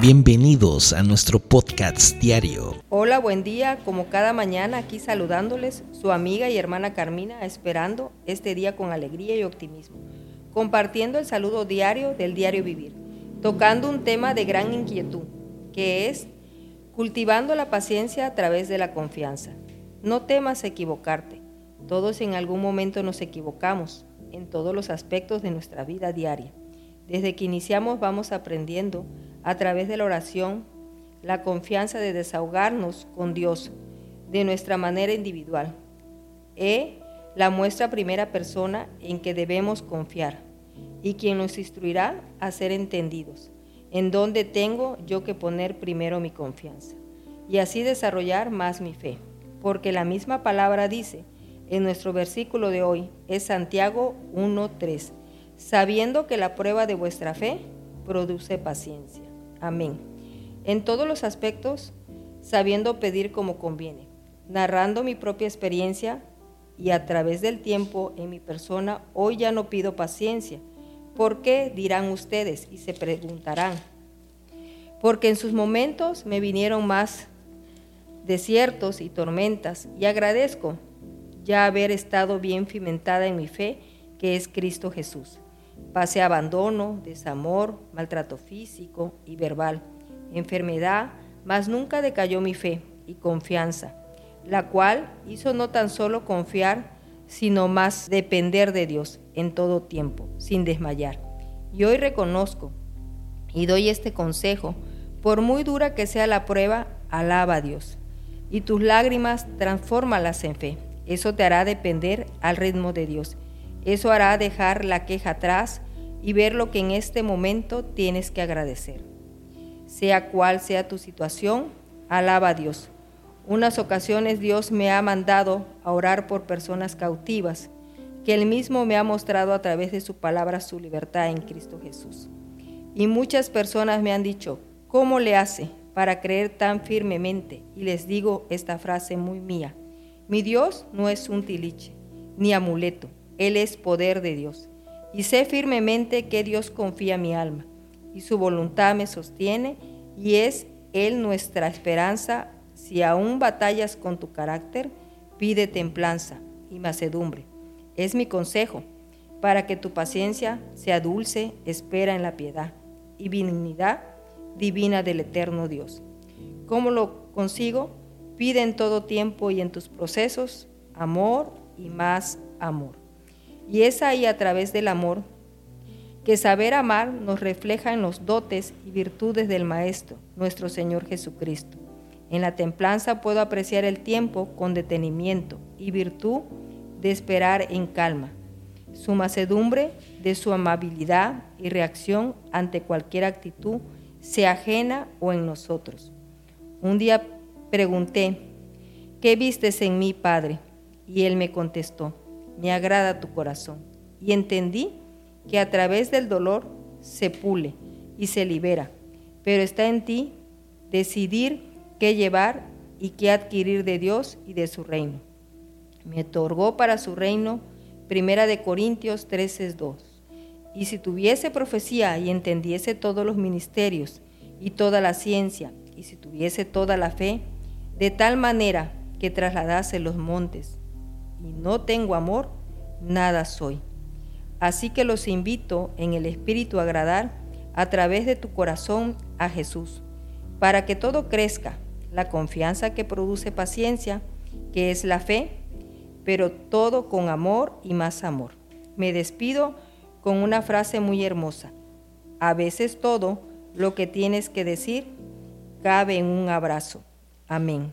Bienvenidos a nuestro podcast diario. Hola, buen día. Como cada mañana aquí saludándoles, su amiga y hermana Carmina, esperando este día con alegría y optimismo, compartiendo el saludo diario del diario vivir, tocando un tema de gran inquietud, que es cultivando la paciencia a través de la confianza. No temas equivocarte. Todos en algún momento nos equivocamos en todos los aspectos de nuestra vida diaria. Desde que iniciamos vamos aprendiendo a través de la oración la confianza de desahogarnos con Dios de nuestra manera individual. E la muestra primera persona en que debemos confiar y quien nos instruirá a ser entendidos, en donde tengo yo que poner primero mi confianza y así desarrollar más mi fe, porque la misma palabra dice en nuestro versículo de hoy, es Santiago 1.3, sabiendo que la prueba de vuestra fe produce paciencia. Amén. En todos los aspectos, sabiendo pedir como conviene, narrando mi propia experiencia y a través del tiempo en mi persona, hoy ya no pido paciencia. ¿Por qué? dirán ustedes y se preguntarán. Porque en sus momentos me vinieron más desiertos y tormentas y agradezco ya haber estado bien cimentada en mi fe, que es Cristo Jesús. Pasé abandono, desamor, maltrato físico y verbal, enfermedad, mas nunca decayó mi fe y confianza, la cual hizo no tan solo confiar, sino más depender de Dios en todo tiempo, sin desmayar. Y hoy reconozco y doy este consejo, por muy dura que sea la prueba, alaba a Dios. Y tus lágrimas transfórmalas en fe. Eso te hará depender al ritmo de Dios eso hará dejar la queja atrás y ver lo que en este momento tienes que agradecer. Sea cual sea tu situación, alaba a Dios. Unas ocasiones Dios me ha mandado a orar por personas cautivas, que Él mismo me ha mostrado a través de su palabra su libertad en Cristo Jesús. Y muchas personas me han dicho, ¿cómo le hace para creer tan firmemente? Y les digo esta frase muy mía, mi Dios no es un tiliche, ni amuleto él es poder de Dios. Y sé firmemente que Dios confía en mi alma y su voluntad me sostiene y es Él nuestra esperanza. Si aún batallas con tu carácter, pide templanza y macedumbre. Es mi consejo para que tu paciencia sea dulce, espera en la piedad y benignidad divina del eterno Dios. ¿Cómo lo consigo? Pide en todo tiempo y en tus procesos amor y más amor. Y es ahí a través del amor que saber amar nos refleja en los dotes y virtudes del Maestro, nuestro Señor Jesucristo. En la templanza puedo apreciar el tiempo con detenimiento y virtud de esperar en calma. Su macedumbre de su amabilidad y reacción ante cualquier actitud, sea ajena o en nosotros. Un día pregunté, ¿qué vistes en mí, Padre? Y él me contestó, me agrada tu corazón. Y entendí que a través del dolor se pule y se libera, pero está en ti decidir qué llevar y qué adquirir de Dios y de su reino. Me otorgó para su reino, Primera de Corintios 13:2. Y si tuviese profecía y entendiese todos los ministerios y toda la ciencia, y si tuviese toda la fe, de tal manera que trasladase los montes, y no tengo amor, nada soy. Así que los invito en el Espíritu a agradar a través de tu corazón a Jesús, para que todo crezca, la confianza que produce paciencia, que es la fe, pero todo con amor y más amor. Me despido con una frase muy hermosa. A veces todo lo que tienes que decir cabe en un abrazo. Amén.